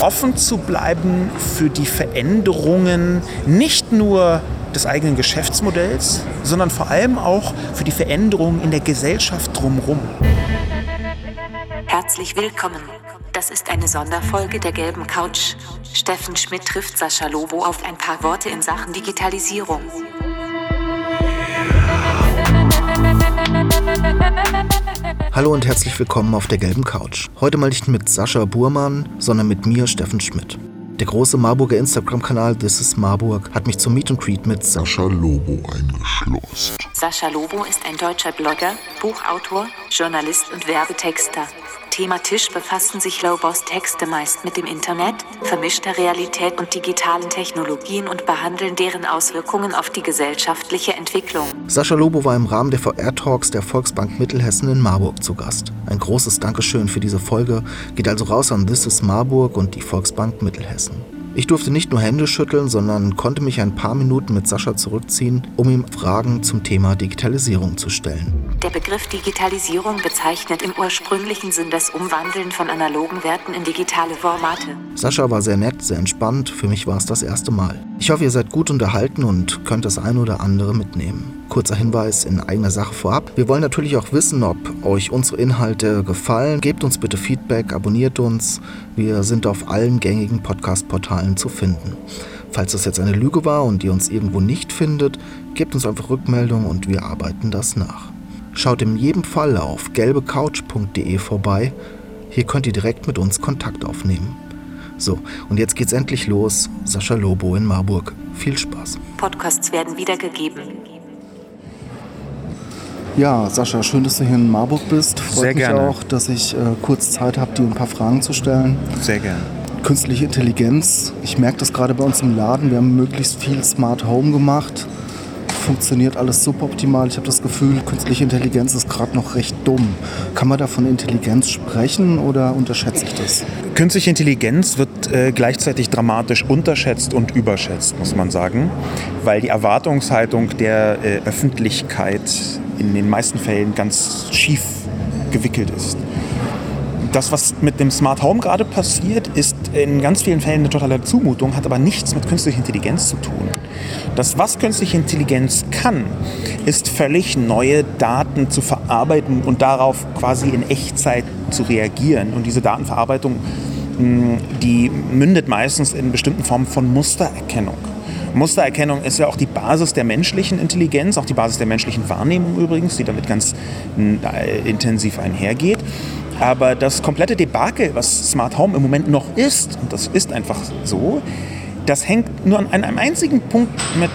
offen zu bleiben für die Veränderungen nicht nur des eigenen Geschäftsmodells, sondern vor allem auch für die Veränderungen in der Gesellschaft drumherum. Herzlich willkommen. Das ist eine Sonderfolge der gelben Couch. Steffen Schmidt trifft Sascha Lobo auf ein paar Worte in Sachen Digitalisierung. Hallo und herzlich willkommen auf der gelben Couch. Heute mal nicht mit Sascha Burmann, sondern mit mir, Steffen Schmidt. Der große Marburger Instagram-Kanal This is Marburg hat mich zum Meet and Greet mit Sascha Lobo eingeschlossen. Sascha Lobo ist ein deutscher Blogger, Buchautor, Journalist und Werbetexter. Thema Tisch befassen sich Lobos Texte meist mit dem Internet, vermischter Realität und digitalen Technologien und behandeln deren Auswirkungen auf die gesellschaftliche Entwicklung. Sascha Lobo war im Rahmen der VR-Talks der Volksbank Mittelhessen in Marburg zu Gast. Ein großes Dankeschön für diese Folge geht also raus an This is Marburg und die Volksbank Mittelhessen. Ich durfte nicht nur Hände schütteln, sondern konnte mich ein paar Minuten mit Sascha zurückziehen, um ihm Fragen zum Thema Digitalisierung zu stellen. Der Begriff Digitalisierung bezeichnet im ursprünglichen Sinn das Umwandeln von analogen Werten in digitale Formate. Sascha war sehr nett, sehr entspannt, für mich war es das erste Mal. Ich hoffe, ihr seid gut unterhalten und könnt das ein oder andere mitnehmen. Kurzer Hinweis in eigener Sache vorab. Wir wollen natürlich auch wissen, ob euch unsere Inhalte gefallen. Gebt uns bitte Feedback, abonniert uns. Wir sind auf allen gängigen Podcast-Portalen zu finden. Falls das jetzt eine Lüge war und ihr uns irgendwo nicht findet, gebt uns einfach Rückmeldung und wir arbeiten das nach. Schaut in jedem Fall auf gelbecouch.de vorbei. Hier könnt ihr direkt mit uns Kontakt aufnehmen. So, und jetzt geht's endlich los. Sascha Lobo in Marburg. Viel Spaß. Podcasts werden wiedergegeben. Ja, Sascha, schön, dass du hier in Marburg bist. Freut Sehr mich gerne. auch, dass ich äh, kurz Zeit habe, dir ein paar Fragen zu stellen. Sehr gerne. Künstliche Intelligenz. Ich merke das gerade bei uns im Laden. Wir haben möglichst viel Smart Home gemacht. Funktioniert alles suboptimal. Ich habe das Gefühl, künstliche Intelligenz ist gerade noch recht dumm. Kann man da von Intelligenz sprechen oder unterschätze ich das? Künstliche Intelligenz wird äh, gleichzeitig dramatisch unterschätzt und überschätzt, muss man sagen, weil die Erwartungshaltung der äh, Öffentlichkeit in den meisten Fällen ganz schief gewickelt ist. Das, was mit dem Smart Home gerade passiert, ist in ganz vielen Fällen eine totale Zumutung, hat aber nichts mit künstlicher Intelligenz zu tun. Das, was künstliche Intelligenz kann, ist völlig neue Daten zu verarbeiten und darauf quasi in Echtzeit zu reagieren. Und diese Datenverarbeitung, die mündet meistens in bestimmten Formen von Mustererkennung. Mustererkennung ist ja auch die Basis der menschlichen Intelligenz, auch die Basis der menschlichen Wahrnehmung übrigens, die damit ganz äh, intensiv einhergeht. Aber das komplette Debakel, was Smart Home im Moment noch ist, und das ist einfach so, das hängt nur an einem einzigen Punkt mit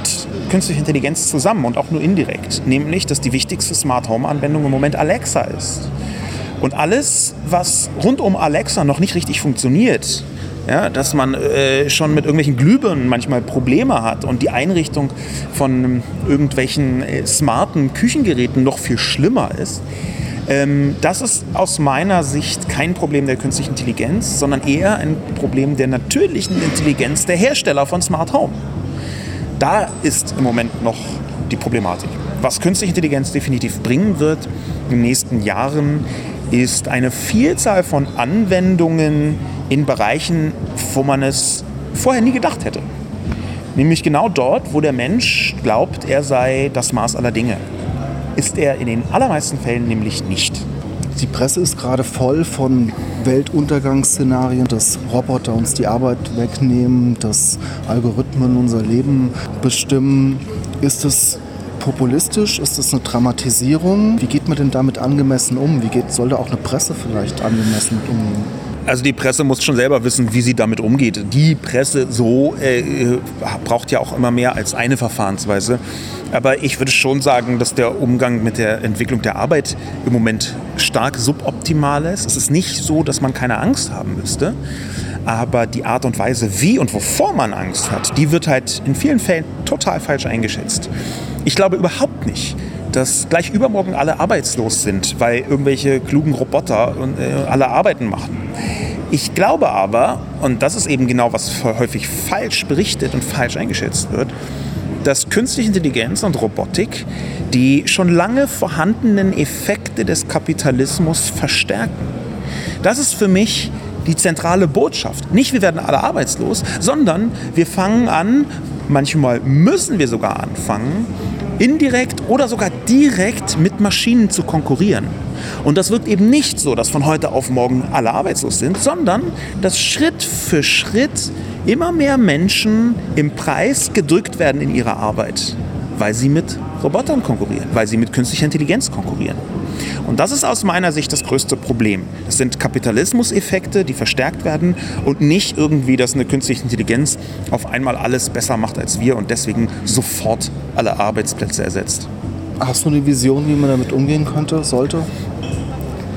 künstlicher Intelligenz zusammen und auch nur indirekt, nämlich dass die wichtigste Smart Home Anwendung im Moment Alexa ist. Und alles, was rund um Alexa noch nicht richtig funktioniert, ja, dass man äh, schon mit irgendwelchen Glühbirnen manchmal Probleme hat und die Einrichtung von irgendwelchen äh, smarten Küchengeräten noch viel schlimmer ist. Ähm, das ist aus meiner Sicht kein Problem der künstlichen Intelligenz, sondern eher ein Problem der natürlichen Intelligenz der Hersteller von Smart Home. Da ist im Moment noch die Problematik. Was künstliche Intelligenz definitiv bringen wird in den nächsten Jahren, ist eine Vielzahl von Anwendungen in Bereichen, wo man es vorher nie gedacht hätte. Nämlich genau dort, wo der Mensch glaubt, er sei das Maß aller Dinge. Ist er in den allermeisten Fällen nämlich nicht. Die Presse ist gerade voll von Weltuntergangsszenarien, dass Roboter uns die Arbeit wegnehmen, dass Algorithmen unser Leben bestimmen. Ist es populistisch? Ist das eine Dramatisierung? Wie geht man denn damit angemessen um? Wie geht, soll da auch eine Presse vielleicht angemessen umgehen? Also die Presse muss schon selber wissen, wie sie damit umgeht. Die Presse so äh, braucht ja auch immer mehr als eine Verfahrensweise. Aber ich würde schon sagen, dass der Umgang mit der Entwicklung der Arbeit im Moment stark suboptimal ist. Es ist nicht so, dass man keine Angst haben müsste. Aber die Art und Weise, wie und wovor man Angst hat, die wird halt in vielen Fällen total falsch eingeschätzt. Ich glaube überhaupt nicht, dass gleich übermorgen alle arbeitslos sind, weil irgendwelche klugen Roboter äh, alle Arbeiten machen. Ich glaube aber, und das ist eben genau, was häufig falsch berichtet und falsch eingeschätzt wird, dass künstliche Intelligenz und Robotik die schon lange vorhandenen Effekte des Kapitalismus verstärken. Das ist für mich die zentrale Botschaft. Nicht, wir werden alle arbeitslos, sondern wir fangen an, manchmal müssen wir sogar anfangen, indirekt oder sogar direkt mit Maschinen zu konkurrieren. Und das wirkt eben nicht so, dass von heute auf morgen alle arbeitslos sind, sondern dass Schritt für Schritt immer mehr Menschen im Preis gedrückt werden in ihrer Arbeit, weil sie mit Robotern konkurrieren, weil sie mit künstlicher Intelligenz konkurrieren. Und das ist aus meiner Sicht das größte Problem. Das sind Kapitalismuseffekte, die verstärkt werden und nicht irgendwie, dass eine künstliche Intelligenz auf einmal alles besser macht als wir und deswegen sofort alle Arbeitsplätze ersetzt. Hast du eine Vision, wie man damit umgehen könnte, sollte?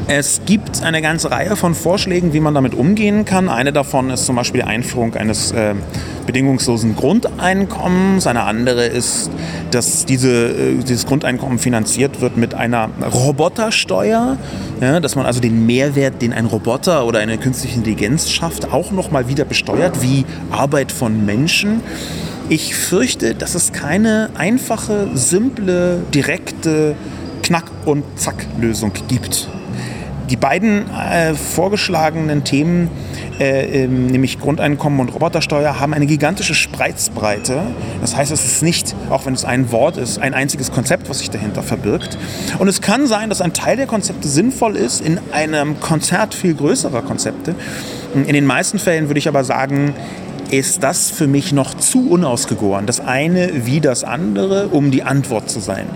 Es gibt eine ganze Reihe von Vorschlägen, wie man damit umgehen kann. Eine davon ist zum Beispiel die Einführung eines äh, bedingungslosen Grundeinkommens. Eine andere ist, dass diese, äh, dieses Grundeinkommen finanziert wird mit einer Robotersteuer. Ja, dass man also den Mehrwert, den ein Roboter oder eine künstliche Intelligenz schafft, auch nochmal wieder besteuert, wie Arbeit von Menschen. Ich fürchte, dass es keine einfache, simple, direkte Knack- und Zack-Lösung gibt die beiden äh, vorgeschlagenen Themen, äh, äh, nämlich Grundeinkommen und Robotersteuer, haben eine gigantische Spreizbreite. Das heißt, es ist nicht, auch wenn es ein Wort ist, ein einziges Konzept, was sich dahinter verbirgt. Und es kann sein, dass ein Teil der Konzepte sinnvoll ist in einem Konzert viel größerer Konzepte. In den meisten Fällen würde ich aber sagen, ist das für mich noch zu unausgegoren. Das eine wie das andere, um die Antwort zu sein.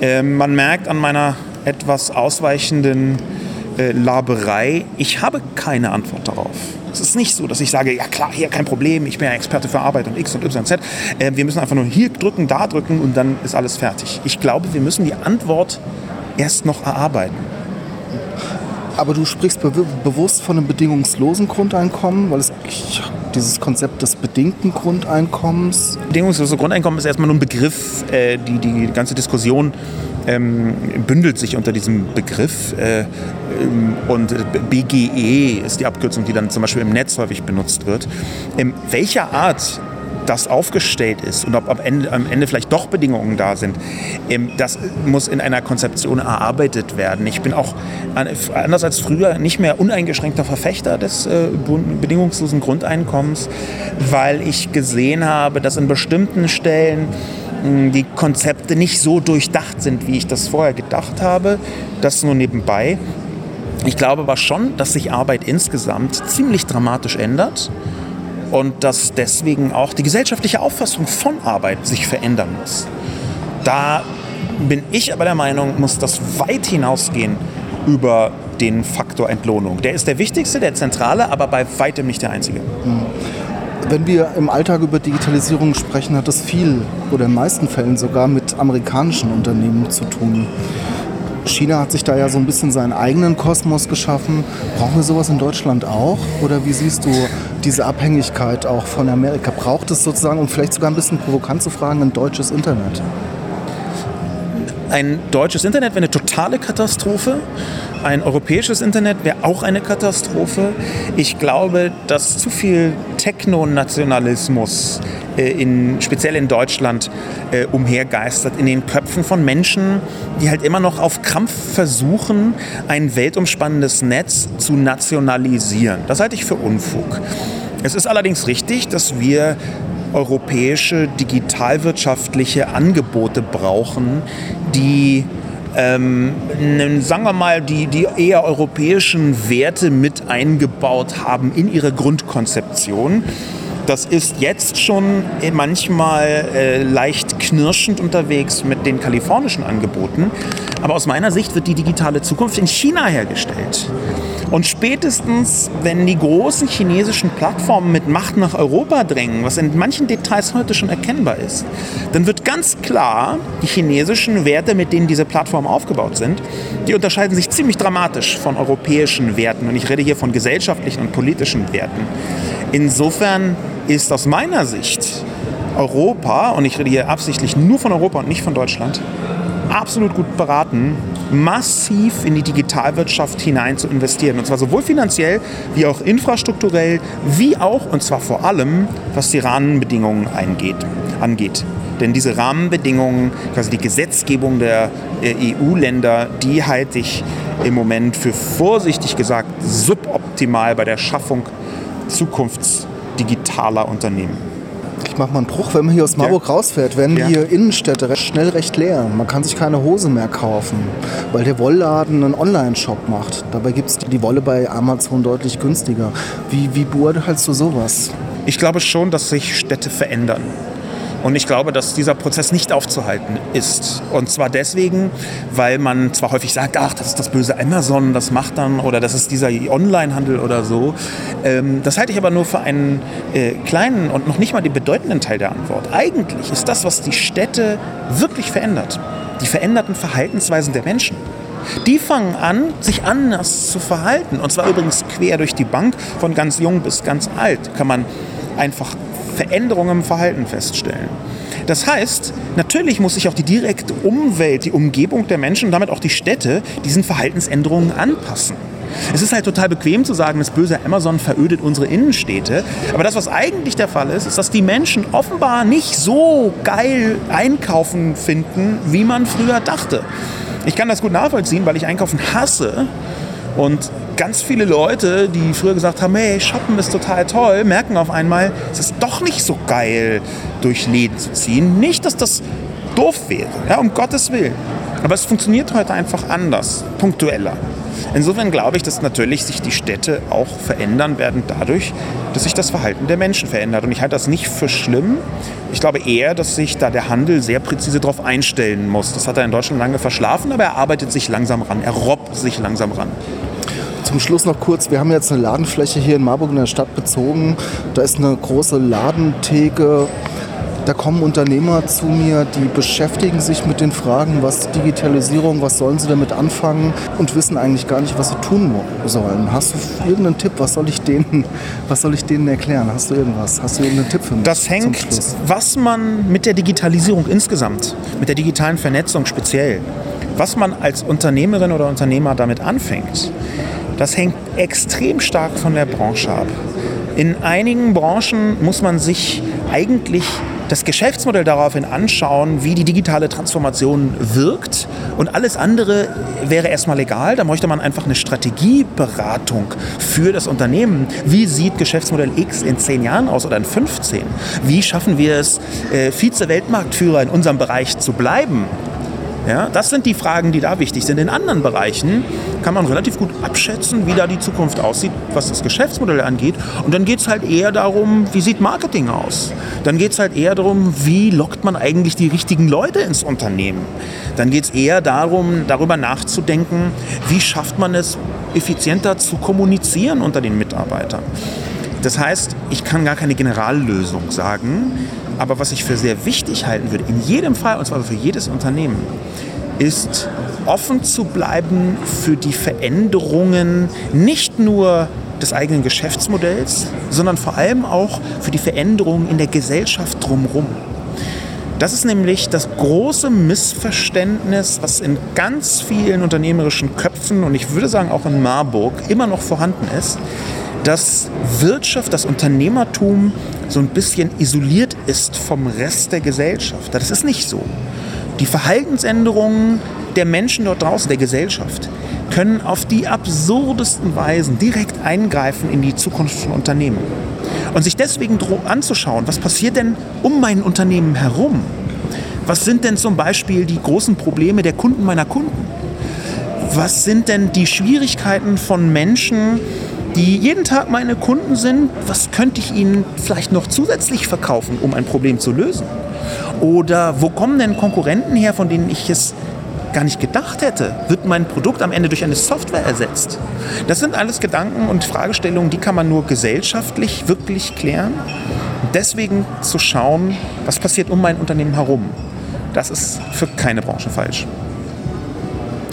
Äh, man merkt an meiner etwas ausweichenden äh, Laberei. Ich habe keine Antwort darauf. Es ist nicht so, dass ich sage, ja klar, hier kein Problem, ich bin ja Experte für Arbeit und X und Y und Z. Äh, wir müssen einfach nur hier drücken, da drücken und dann ist alles fertig. Ich glaube, wir müssen die Antwort erst noch erarbeiten. Aber du sprichst be bewusst von einem bedingungslosen Grundeinkommen, weil es dieses Konzept des bedingten Grundeinkommens. Bedingungslose Grundeinkommen ist erstmal nur ein Begriff, äh, die die ganze Diskussion ähm, bündelt sich unter diesem Begriff. Äh, und BGE ist die Abkürzung, die dann zum Beispiel im Netz häufig benutzt wird. Ähm, welcher Art das aufgestellt ist und ob am Ende, am Ende vielleicht doch Bedingungen da sind, ähm, das muss in einer Konzeption erarbeitet werden. Ich bin auch anders als früher nicht mehr uneingeschränkter Verfechter des äh, bedingungslosen Grundeinkommens, weil ich gesehen habe, dass in bestimmten Stellen die Konzepte nicht so durchdacht sind, wie ich das vorher gedacht habe. Das nur nebenbei. Ich glaube aber schon, dass sich Arbeit insgesamt ziemlich dramatisch ändert und dass deswegen auch die gesellschaftliche Auffassung von Arbeit sich verändern muss. Da bin ich aber der Meinung, muss das weit hinausgehen über den Faktor Entlohnung. Der ist der wichtigste, der zentrale, aber bei weitem nicht der einzige. Mhm. Wenn wir im Alltag über Digitalisierung sprechen, hat das viel oder in meisten Fällen sogar mit amerikanischen Unternehmen zu tun. China hat sich da ja so ein bisschen seinen eigenen Kosmos geschaffen. Brauchen wir sowas in Deutschland auch? Oder wie siehst du diese Abhängigkeit auch von Amerika? Braucht es sozusagen, um vielleicht sogar ein bisschen provokant zu fragen, ein deutsches Internet? Ein deutsches Internet wäre eine totale Katastrophe. Ein europäisches Internet wäre auch eine Katastrophe. Ich glaube, dass zu viel Technonationalismus äh, in, speziell in Deutschland äh, umhergeistert in den Köpfen von Menschen, die halt immer noch auf Krampf versuchen, ein weltumspannendes Netz zu nationalisieren. Das halte ich für Unfug. Es ist allerdings richtig, dass wir europäische digitalwirtschaftliche Angebote brauchen, die ähm, sagen wir mal, die, die eher europäischen Werte mit eingebaut haben in ihre Grundkonzeption. Das ist jetzt schon manchmal äh, leicht knirschend unterwegs mit den kalifornischen Angeboten. Aber aus meiner Sicht wird die digitale Zukunft in China hergestellt. Und spätestens, wenn die großen chinesischen Plattformen mit Macht nach Europa drängen, was in manchen Details heute schon erkennbar ist, dann wird ganz klar, die chinesischen Werte, mit denen diese Plattformen aufgebaut sind, die unterscheiden sich ziemlich dramatisch von europäischen Werten. Und ich rede hier von gesellschaftlichen und politischen Werten. Insofern ist aus meiner Sicht Europa, und ich rede hier absichtlich nur von Europa und nicht von Deutschland, absolut gut beraten, massiv in die Digitalwirtschaft hinein zu investieren. Und zwar sowohl finanziell wie auch infrastrukturell, wie auch, und zwar vor allem, was die Rahmenbedingungen eingeht, angeht. Denn diese Rahmenbedingungen, quasi die Gesetzgebung der EU-Länder, die halte ich im Moment für vorsichtig gesagt suboptimal bei der Schaffung zukunftsdigitaler Unternehmen. Ich mache mal einen Bruch, wenn man hier aus Marburg ja. rausfährt, werden ja. die Innenstädte recht schnell recht leer. Man kann sich keine Hose mehr kaufen, weil der Wollladen einen Online-Shop macht. Dabei gibt es die Wolle bei Amazon deutlich günstiger. Wie, wie beurteilst du sowas? Ich glaube schon, dass sich Städte verändern. Und ich glaube, dass dieser Prozess nicht aufzuhalten ist. Und zwar deswegen, weil man zwar häufig sagt, ach, das ist das böse Amazon, das macht dann, oder das ist dieser Online-Handel oder so. Ähm, das halte ich aber nur für einen äh, kleinen und noch nicht mal den bedeutenden Teil der Antwort. Eigentlich ist das, was die Städte wirklich verändert, die veränderten Verhaltensweisen der Menschen. Die fangen an, sich anders zu verhalten. Und zwar übrigens quer durch die Bank, von ganz jung bis ganz alt, kann man einfach Veränderungen im Verhalten feststellen. Das heißt, natürlich muss sich auch die direkte Umwelt, die Umgebung der Menschen und damit auch die Städte diesen Verhaltensänderungen anpassen. Es ist halt total bequem zu sagen, das böse Amazon verödet unsere Innenstädte. Aber das, was eigentlich der Fall ist, ist, dass die Menschen offenbar nicht so geil einkaufen finden, wie man früher dachte. Ich kann das gut nachvollziehen, weil ich einkaufen hasse. Und ganz viele Leute, die früher gesagt haben, hey, shoppen ist total toll, merken auf einmal, es ist doch nicht so geil, durch Läden zu ziehen. Nicht, dass das doof wäre, ja, um Gottes Willen. Aber es funktioniert heute einfach anders, punktueller. Insofern glaube ich, dass natürlich sich die Städte auch verändern werden dadurch, dass sich das Verhalten der Menschen verändert. Und ich halte das nicht für schlimm. Ich glaube eher, dass sich da der Handel sehr präzise darauf einstellen muss. Das hat er in Deutschland lange verschlafen, aber er arbeitet sich langsam ran. Er robbt sich langsam ran. Zum Schluss noch kurz, wir haben jetzt eine Ladenfläche hier in Marburg in der Stadt bezogen. Da ist eine große Ladentheke. Da kommen Unternehmer zu mir, die beschäftigen sich mit den Fragen, was Digitalisierung, was sollen sie damit anfangen und wissen eigentlich gar nicht, was sie tun sollen. Hast du irgendeinen Tipp? Was soll ich denen, was soll ich denen erklären? Hast du irgendwas? Hast du irgendeinen Tipp für mich? Das hängt, was man mit der Digitalisierung insgesamt, mit der digitalen Vernetzung speziell, was man als Unternehmerin oder Unternehmer damit anfängt, das hängt extrem stark von der Branche ab. In einigen Branchen muss man sich eigentlich das Geschäftsmodell daraufhin anschauen, wie die digitale Transformation wirkt. Und alles andere wäre erstmal egal. Da möchte man einfach eine Strategieberatung für das Unternehmen. Wie sieht Geschäftsmodell X in zehn Jahren aus oder in 15? Wie schaffen wir es, äh, Vize-Weltmarktführer in unserem Bereich zu bleiben? Ja, das sind die Fragen, die da wichtig sind. In anderen Bereichen kann man relativ gut abschätzen, wie da die Zukunft aussieht, was das Geschäftsmodell angeht. Und dann geht es halt eher darum, wie sieht Marketing aus? Dann geht es halt eher darum, wie lockt man eigentlich die richtigen Leute ins Unternehmen? Dann geht es eher darum, darüber nachzudenken, wie schafft man es, effizienter zu kommunizieren unter den Mitarbeitern. Das heißt, ich kann gar keine Generallösung sagen, aber was ich für sehr wichtig halten würde, in jedem Fall, und zwar für jedes Unternehmen, ist offen zu bleiben für die Veränderungen nicht nur des eigenen Geschäftsmodells, sondern vor allem auch für die Veränderungen in der Gesellschaft drumherum. Das ist nämlich das große Missverständnis, was in ganz vielen unternehmerischen Köpfen und ich würde sagen auch in Marburg immer noch vorhanden ist, dass Wirtschaft, das Unternehmertum so ein bisschen isoliert ist vom Rest der Gesellschaft. Das ist nicht so. Die Verhaltensänderungen der Menschen dort draußen, der Gesellschaft, können auf die absurdesten Weisen direkt eingreifen in die Zukunft von Unternehmen. Und sich deswegen anzuschauen, was passiert denn um mein Unternehmen herum? Was sind denn zum Beispiel die großen Probleme der Kunden meiner Kunden? Was sind denn die Schwierigkeiten von Menschen, die jeden Tag meine Kunden sind, was könnte ich ihnen vielleicht noch zusätzlich verkaufen, um ein Problem zu lösen? Oder wo kommen denn Konkurrenten her, von denen ich es gar nicht gedacht hätte? Wird mein Produkt am Ende durch eine Software ersetzt? Das sind alles Gedanken und Fragestellungen, die kann man nur gesellschaftlich wirklich klären. Deswegen zu schauen, was passiert um mein Unternehmen herum, das ist für keine Branche falsch.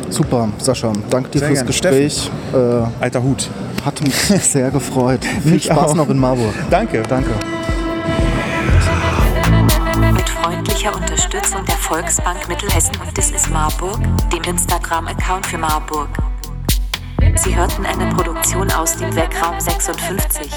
Super, Sascha. Danke dir sehr fürs gern. Gespräch. Äh, Alter Hut. Hat mich sehr gefreut. Viel Spaß auch. noch in Marburg. Danke. Danke. Mit freundlicher Unterstützung der Volksbank Mittelhessen und This is Marburg, dem Instagram-Account für Marburg. Sie hörten eine Produktion aus dem Werkraum 56.